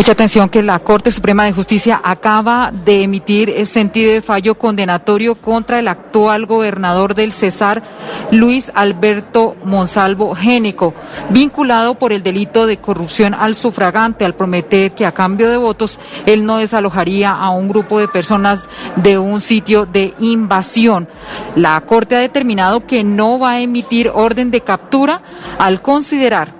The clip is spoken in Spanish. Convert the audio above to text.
Mucha atención que la Corte Suprema de Justicia acaba de emitir el sentido de fallo condenatorio contra el actual gobernador del Cesar, Luis Alberto Monsalvo Génico, vinculado por el delito de corrupción al sufragante al prometer que a cambio de votos él no desalojaría a un grupo de personas de un sitio de invasión. La Corte ha determinado que no va a emitir orden de captura al considerar